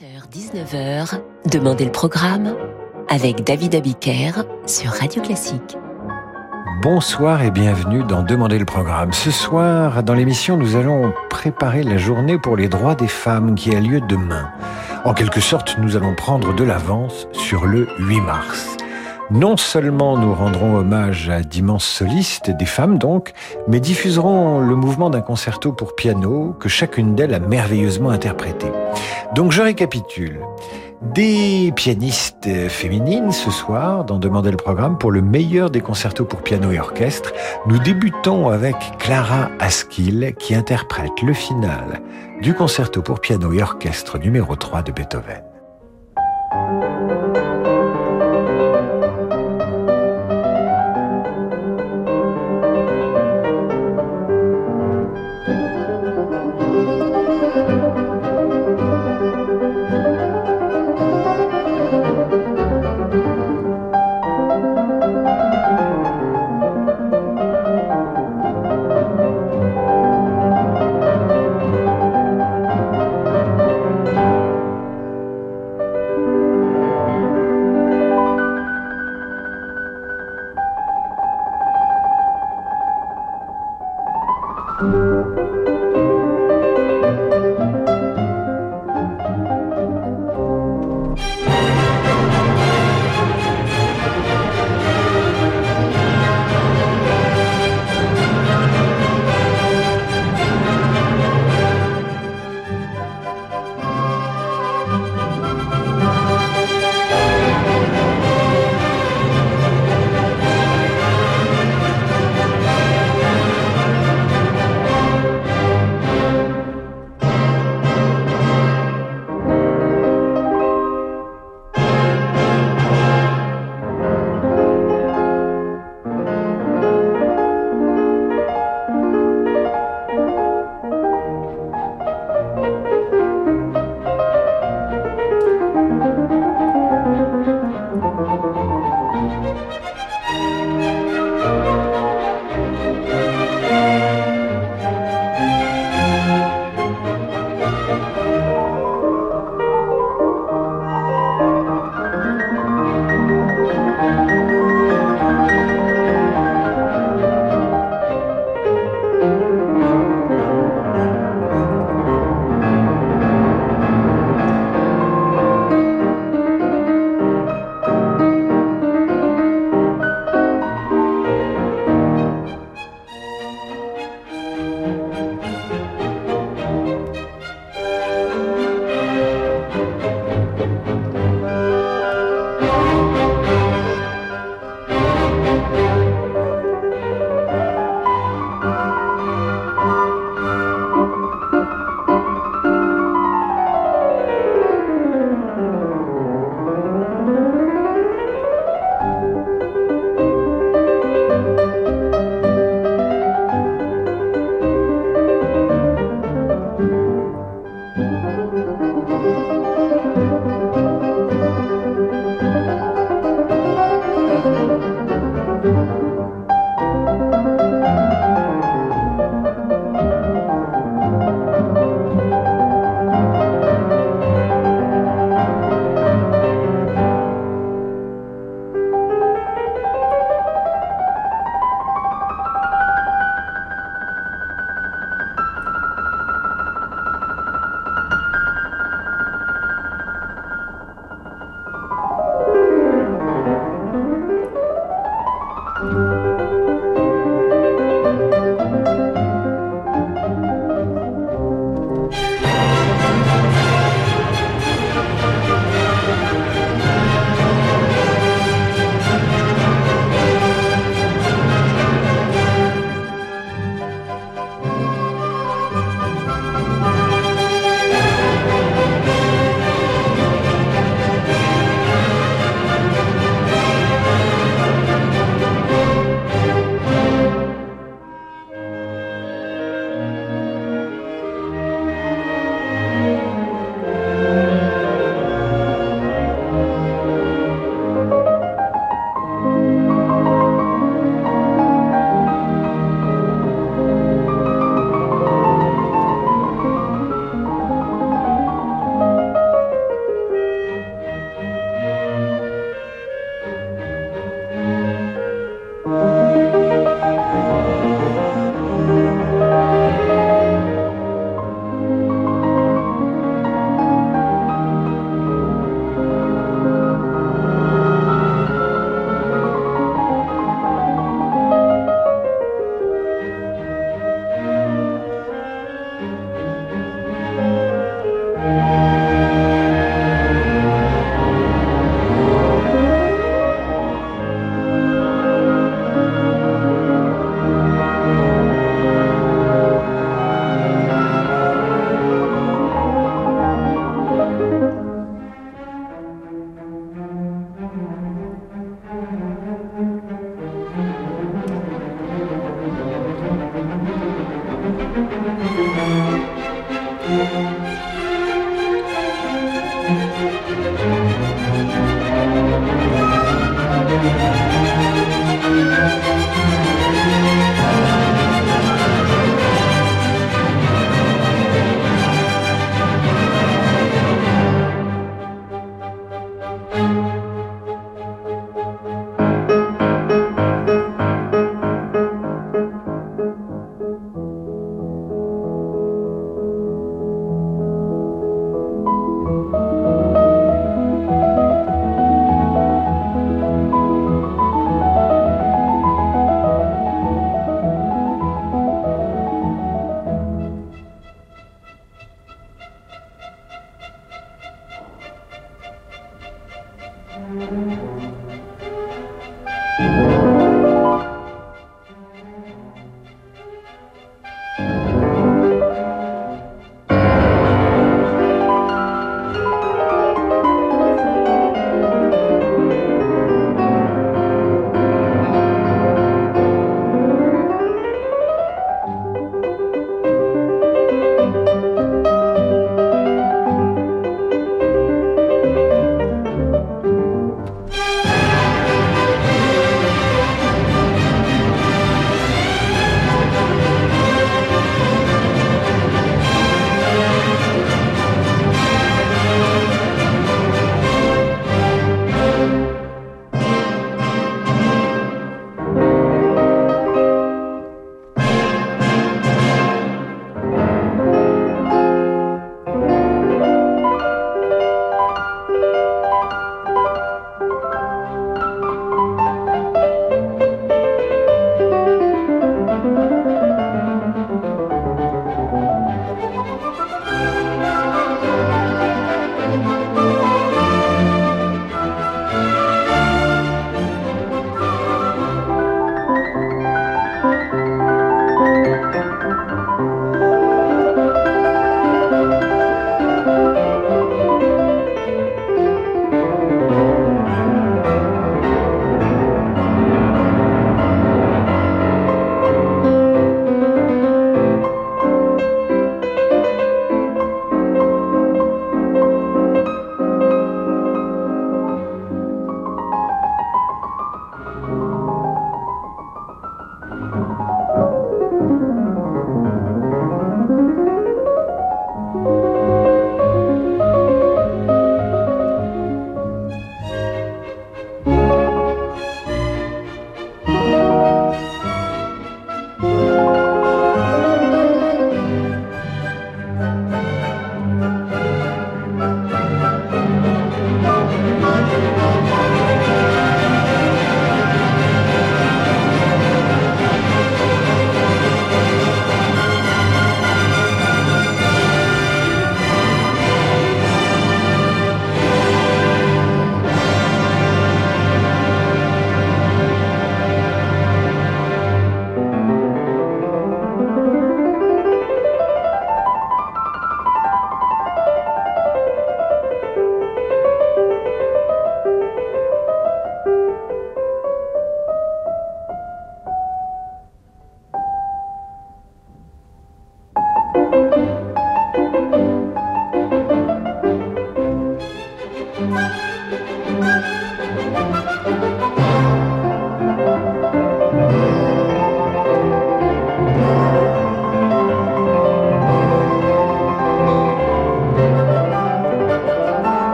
18h-19h, Demandez le programme avec David Abiker sur Radio Classique. Bonsoir et bienvenue dans Demandez le programme. Ce soir, dans l'émission, nous allons préparer la journée pour les droits des femmes qui a lieu demain. En quelque sorte, nous allons prendre de l'avance sur le 8 mars. Non seulement nous rendrons hommage à d'immenses solistes, des femmes donc, mais diffuserons le mouvement d'un concerto pour piano que chacune d'elles a merveilleusement interprété. Donc je récapitule. Des pianistes féminines ce soir dans Demander le programme pour le meilleur des concertos pour piano et orchestre. Nous débutons avec Clara Askill qui interprète le final du concerto pour piano et orchestre numéro 3 de Beethoven.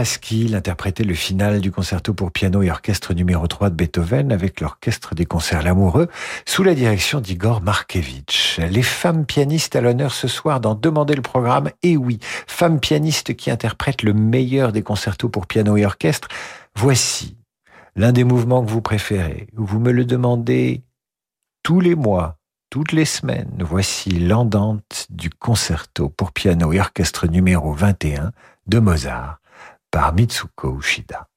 Askill interprétait le final du concerto pour piano et orchestre numéro 3 de Beethoven avec l'orchestre des concerts Lamoureux sous la direction d'Igor Markevitch. Les femmes pianistes à l'honneur ce soir dans Demander le programme. Et oui, femmes pianistes qui interprètent le meilleur des concertos pour piano et orchestre. Voici l'un des mouvements que vous préférez. Vous me le demandez tous les mois, toutes les semaines. Voici l'andante du concerto pour piano et orchestre numéro 21 de Mozart par Mitsuko Ushida.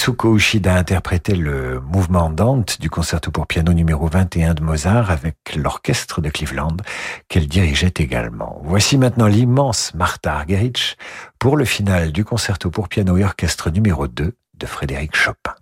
Mitsuko Ushida interprétait le mouvement Dante du concerto pour piano numéro 21 de Mozart avec l'orchestre de Cleveland qu'elle dirigeait également. Voici maintenant l'immense Martha Argerich pour le final du concerto pour piano et orchestre numéro 2 de Frédéric Chopin.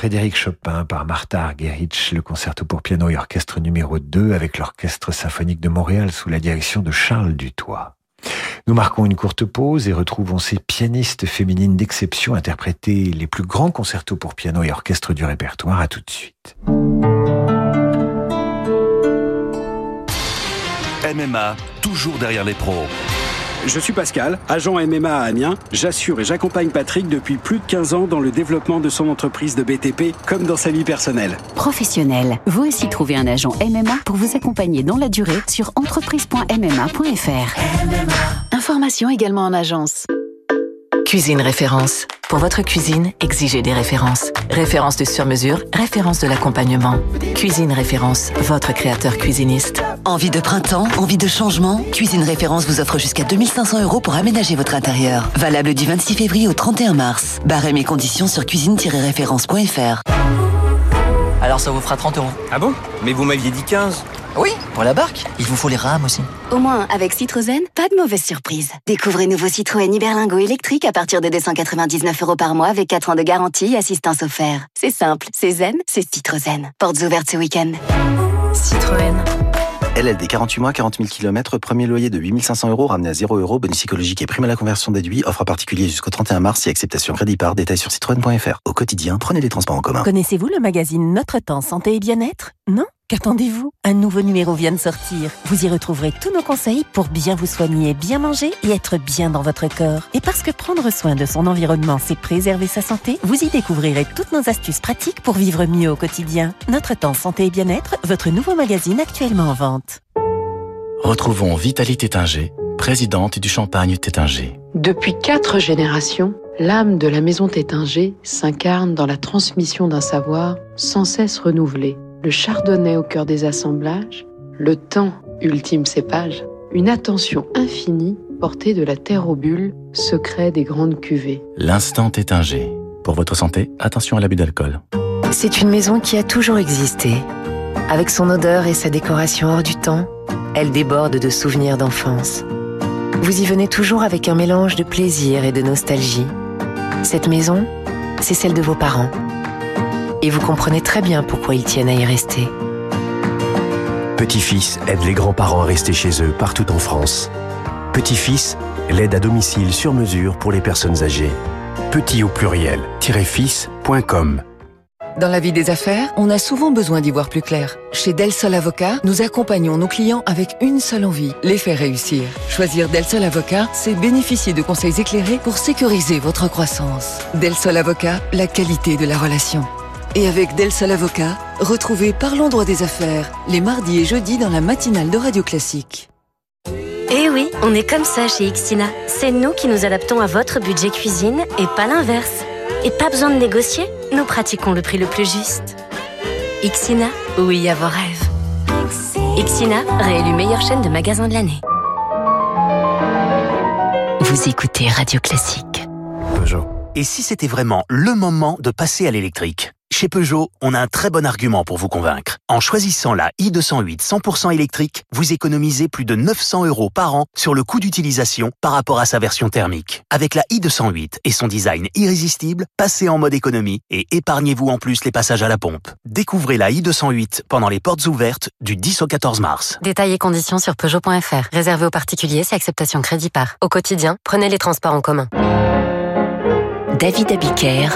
Frédéric Chopin par Martha Argerich, le concerto pour piano et orchestre numéro 2 avec l'Orchestre symphonique de Montréal sous la direction de Charles Dutoit. Nous marquons une courte pause et retrouvons ces pianistes féminines d'exception interpréter les plus grands concertos pour piano et orchestre du répertoire. À tout de suite. MMA, toujours derrière les pros. Je suis Pascal, agent MMA à Amiens. J'assure et j'accompagne Patrick depuis plus de 15 ans dans le développement de son entreprise de BTP comme dans sa vie personnelle. Professionnel, vous aussi trouvez un agent MMA pour vous accompagner dans la durée sur entreprise.mma.fr. Information également en agence. Cuisine référence. Pour votre cuisine, exigez des références. Référence de sur-mesure, référence de l'accompagnement. Cuisine référence, votre créateur cuisiniste. Envie de printemps, envie de changement? Cuisine référence vous offre jusqu'à 2500 euros pour aménager votre intérieur. Valable du 26 février au 31 mars. Barrez mes conditions sur cuisine-référence.fr. Alors ça vous fera 30 euros. Ah bon? Mais vous m'aviez dit 15. Oui, pour la barque. Il vous faut les rames aussi. Au moins, avec Citroën, pas de mauvaise surprise. Découvrez nouveau Citroën Iberlingo électrique à partir de 299 euros par mois avec 4 ans de garantie et assistance offerte. C'est simple, c'est zen, c'est Citroën. Portes ouvertes ce week-end. Citroën. LLD 48 mois, 40 000 km, premier loyer de 8500 euros ramené à 0 euros, bonus psychologique et prime à la conversion déduit, offre à particulier jusqu'au 31 mars et acceptation crédit par, détail sur citroën.fr. Au quotidien, prenez les transports en commun. Connaissez-vous le magazine Notre Temps Santé et Bien-être? Non? Qu'attendez-vous? Un nouveau numéro vient de sortir. Vous y retrouverez tous nos conseils pour bien vous soigner, bien manger et être bien dans votre corps. Et parce que prendre soin de son environnement, c'est préserver sa santé, vous y découvrirez toutes nos astuces pratiques pour vivre mieux au quotidien. Notre temps santé et bien-être, votre nouveau magazine actuellement en vente. Retrouvons Vitalie Tétinger, présidente du Champagne Tétinger. Depuis quatre générations, l'âme de la maison Tétinger s'incarne dans la transmission d'un savoir sans cesse renouvelé. Le chardonnay au cœur des assemblages, le temps, ultime cépage, une attention infinie portée de la terre aux bulles, secret des grandes cuvées. L'instant Tétinger. Pour votre santé, attention à l'abus d'alcool. C'est une maison qui a toujours existé. Avec son odeur et sa décoration hors du temps, elle déborde de souvenirs d'enfance. Vous y venez toujours avec un mélange de plaisir et de nostalgie. Cette maison, c'est celle de vos parents. Et vous comprenez très bien pourquoi ils tiennent à y rester. Petit-fils aide les grands-parents à rester chez eux partout en France. Petit-fils, l'aide à domicile sur mesure pour les personnes âgées. Petit au pluriel, fils.com. Dans la vie des affaires, on a souvent besoin d'y voir plus clair. Chez Del Sol Avocat, nous accompagnons nos clients avec une seule envie, les faire réussir. Choisir Del Sol Avocat, c'est bénéficier de conseils éclairés pour sécuriser votre croissance. Del Sol Avocat, la qualité de la relation. Et avec Del Sol Avocat, retrouvez Parlons droit des affaires, les mardis et jeudis dans la matinale de Radio Classique. Eh oui, on est comme ça chez Ixina. C'est nous qui nous adaptons à votre budget cuisine et pas l'inverse. Et pas besoin de négocier, nous pratiquons le prix le plus juste. Ixina, oui à vos rêves. Ixina, réélu meilleure chaîne de magasins de l'année. Vous écoutez Radio Classique. Peugeot. Et si c'était vraiment le moment de passer à l'électrique? Chez Peugeot, on a un très bon argument pour vous convaincre. En choisissant la i208 100% électrique, vous économisez plus de 900 euros par an sur le coût d'utilisation par rapport à sa version thermique. Avec la i208 et son design irrésistible, passez en mode économie et épargnez-vous en plus les passages à la pompe. Découvrez la i208 pendant les portes ouvertes du 10 au 14 mars. Détails et conditions sur Peugeot.fr. Réservé aux particuliers, c'est acceptation crédit par. Au quotidien, prenez les transports en commun. David Abiker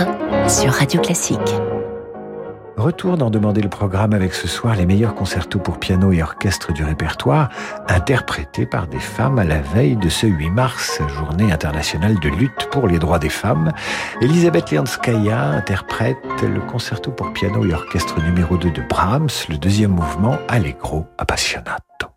sur Radio Classique. Retour d'en demander le programme avec ce soir les meilleurs concertos pour piano et orchestre du répertoire, interprétés par des femmes à la veille de ce 8 mars, journée internationale de lutte pour les droits des femmes. Elisabeth Lianskaya interprète le concerto pour piano et orchestre numéro 2 de Brahms, le deuxième mouvement Allegro Appassionato.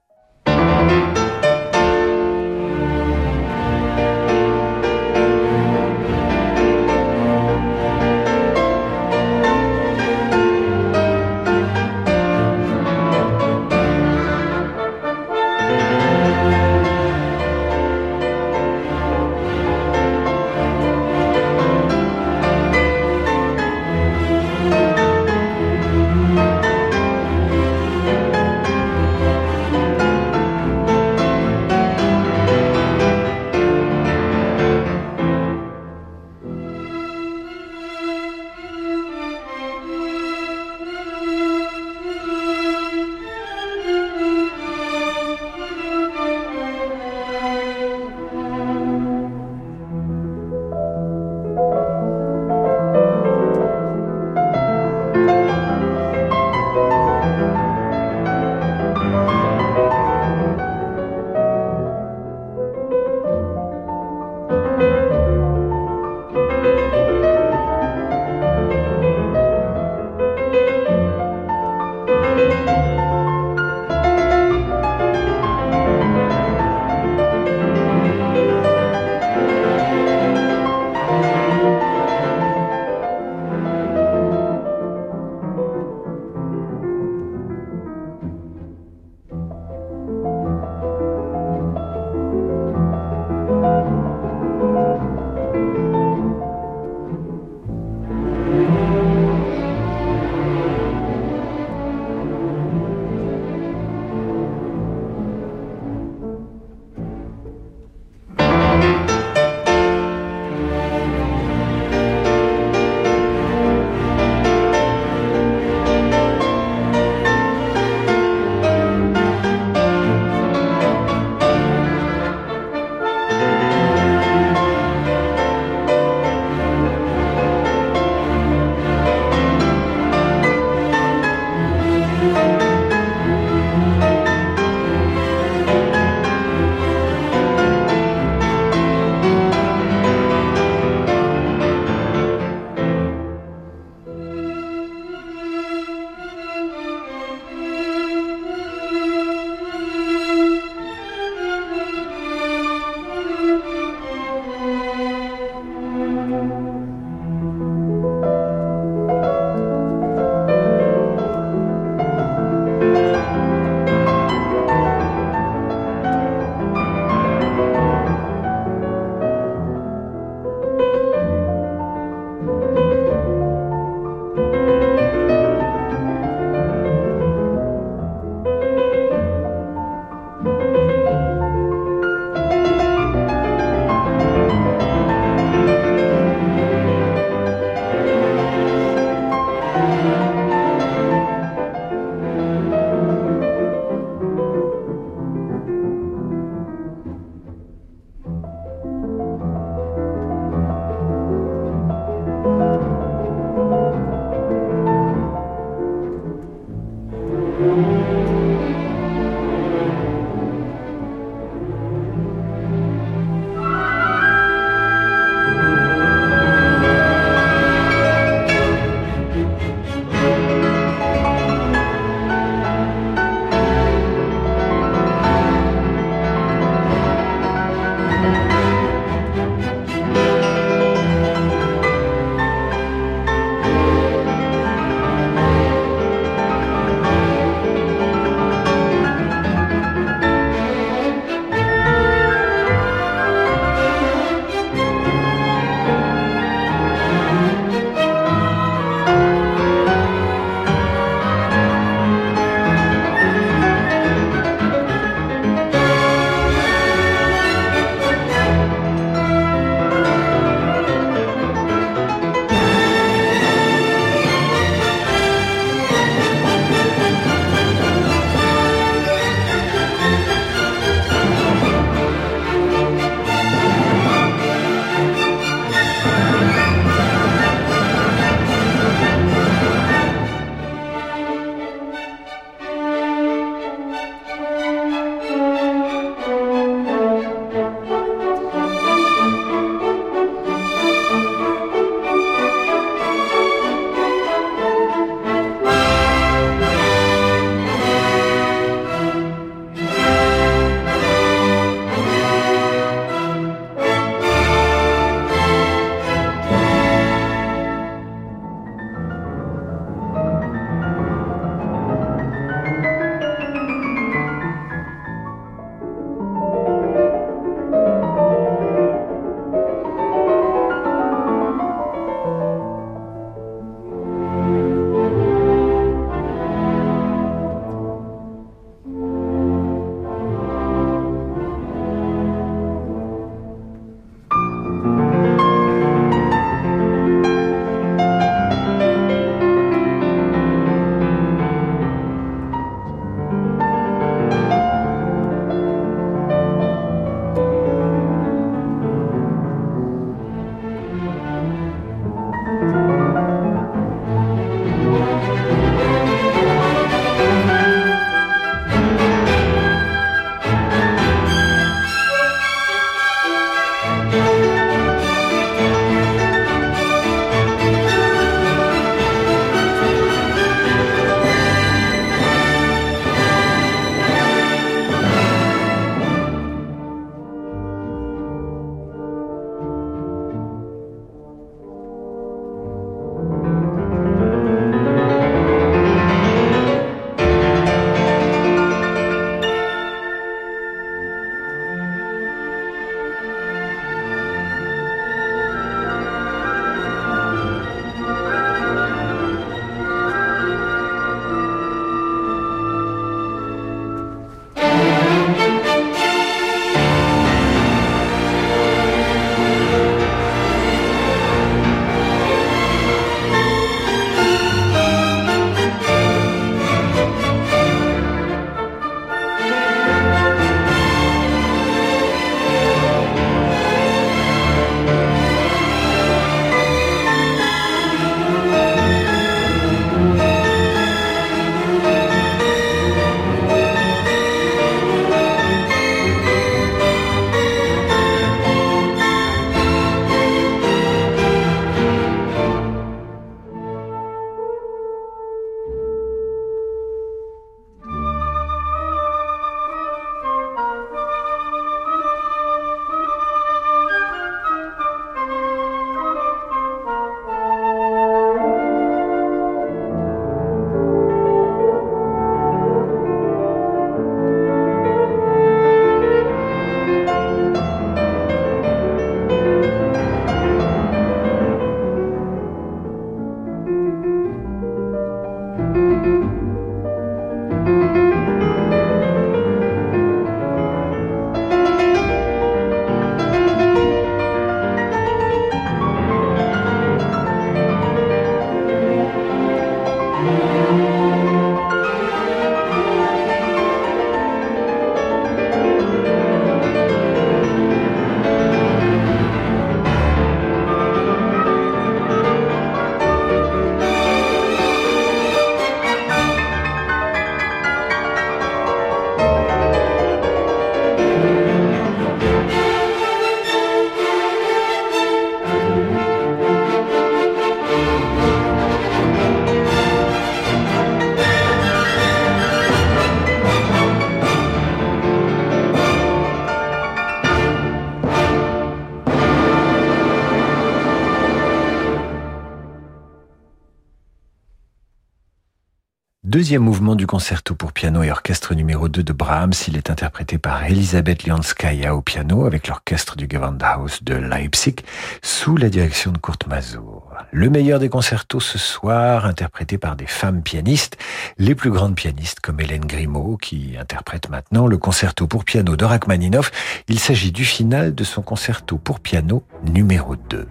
Deuxième mouvement du concerto pour piano et orchestre numéro 2 de Brahms. Il est interprété par Elisabeth Lianskaya au piano avec l'orchestre du Gewandhaus de Leipzig sous la direction de Kurt Mazur. Le meilleur des concertos ce soir, interprété par des femmes pianistes, les plus grandes pianistes comme Hélène Grimaud qui interprète maintenant le concerto pour piano de Rachmaninoff. Il s'agit du final de son concerto pour piano numéro 2.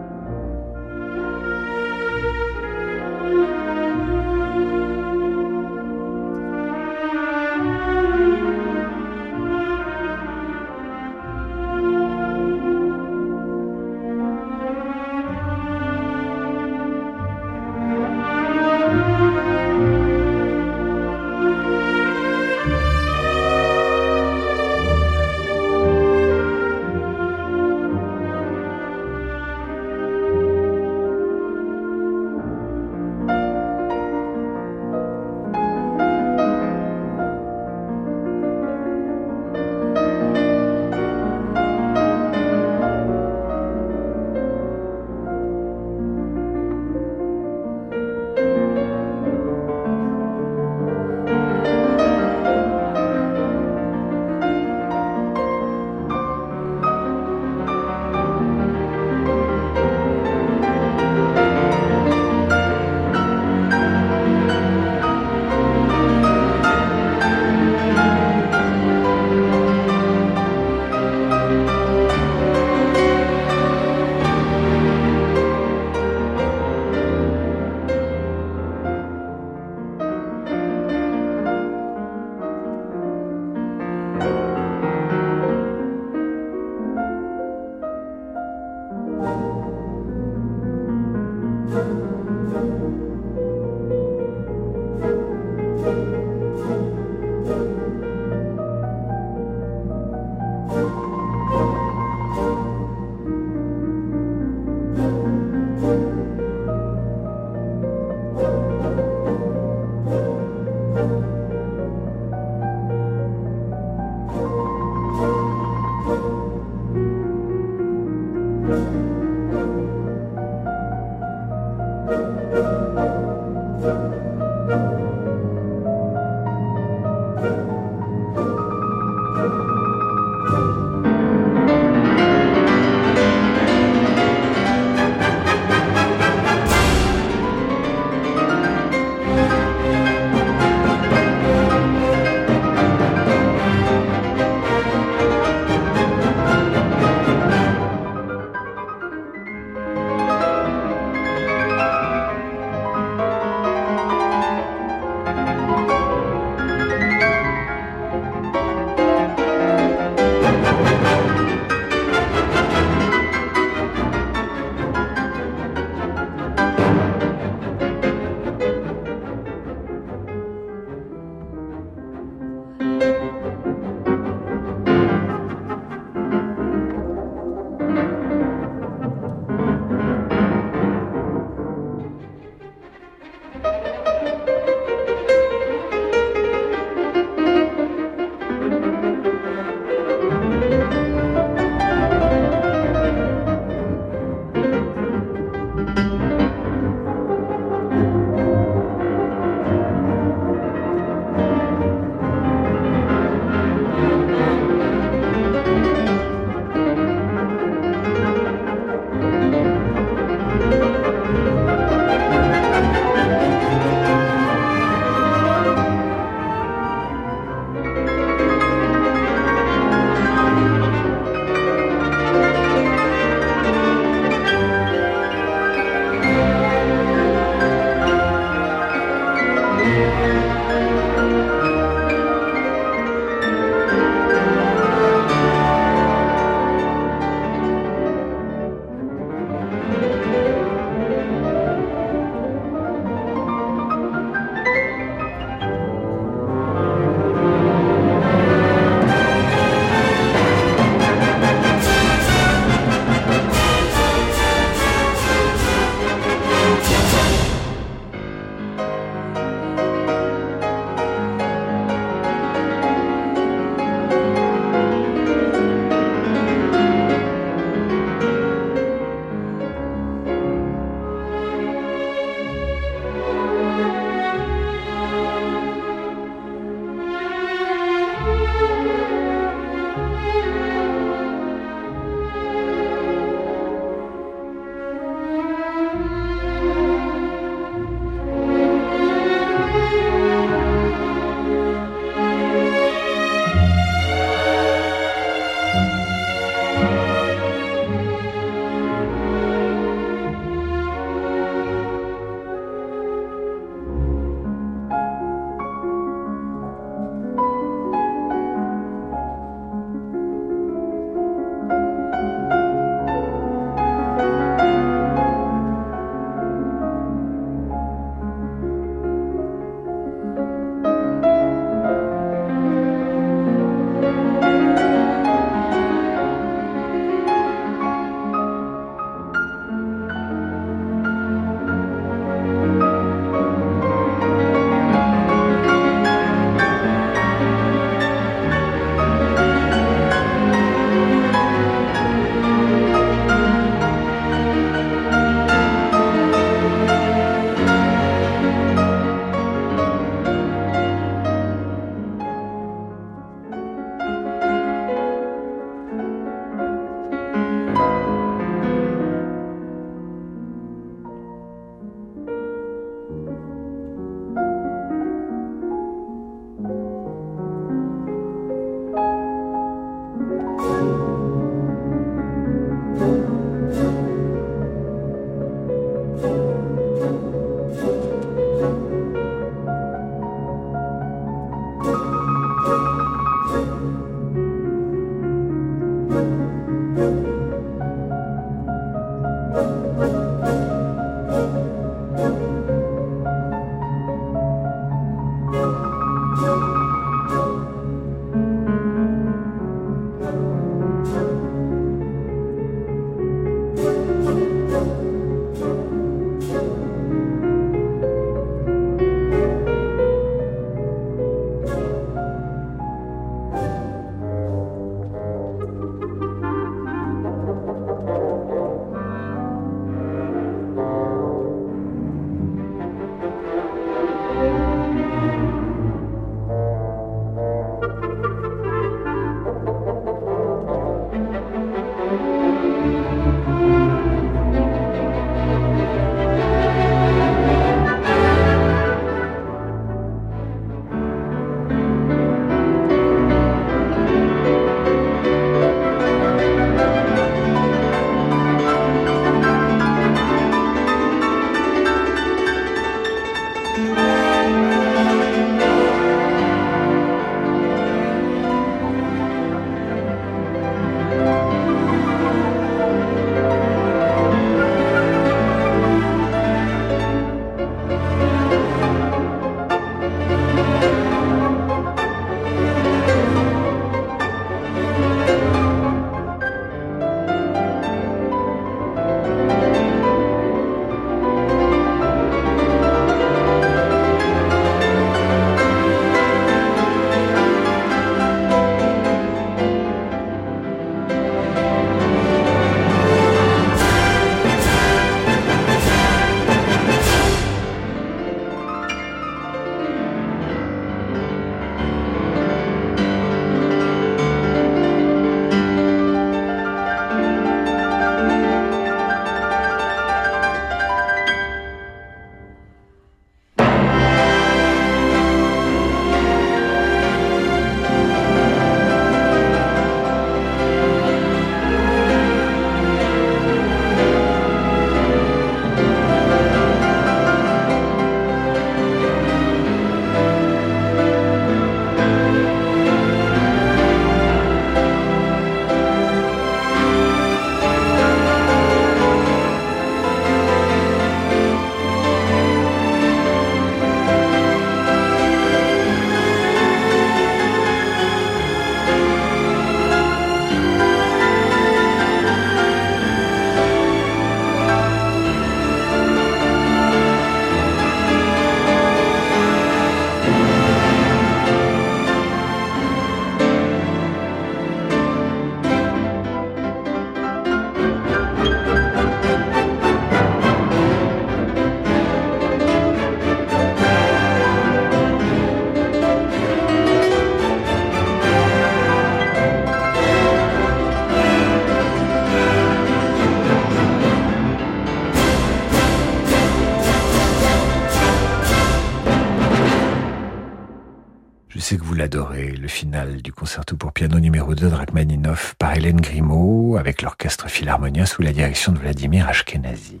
Le final du concerto pour piano numéro 2 de Rachmaninoff par Hélène Grimaud avec l'orchestre philharmonien sous la direction de Vladimir Ashkenazi.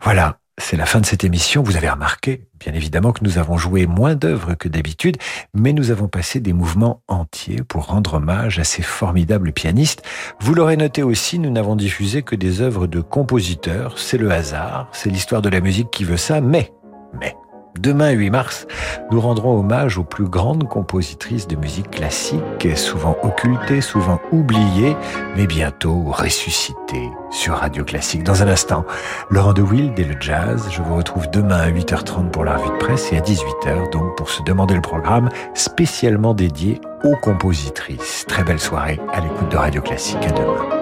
Voilà, c'est la fin de cette émission. Vous avez remarqué, bien évidemment, que nous avons joué moins d'œuvres que d'habitude, mais nous avons passé des mouvements entiers pour rendre hommage à ces formidables pianistes. Vous l'aurez noté aussi, nous n'avons diffusé que des œuvres de compositeurs. C'est le hasard, c'est l'histoire de la musique qui veut ça, mais, mais, Demain, 8 mars, nous rendrons hommage aux plus grandes compositrices de musique classique, souvent occultées, souvent oubliées, mais bientôt ressuscitées sur Radio Classique. Dans un instant, Laurent de Wild et le jazz. Je vous retrouve demain à 8h30 pour la revue de presse et à 18h donc pour se demander le programme spécialement dédié aux compositrices. Très belle soirée à l'écoute de Radio Classique. À demain.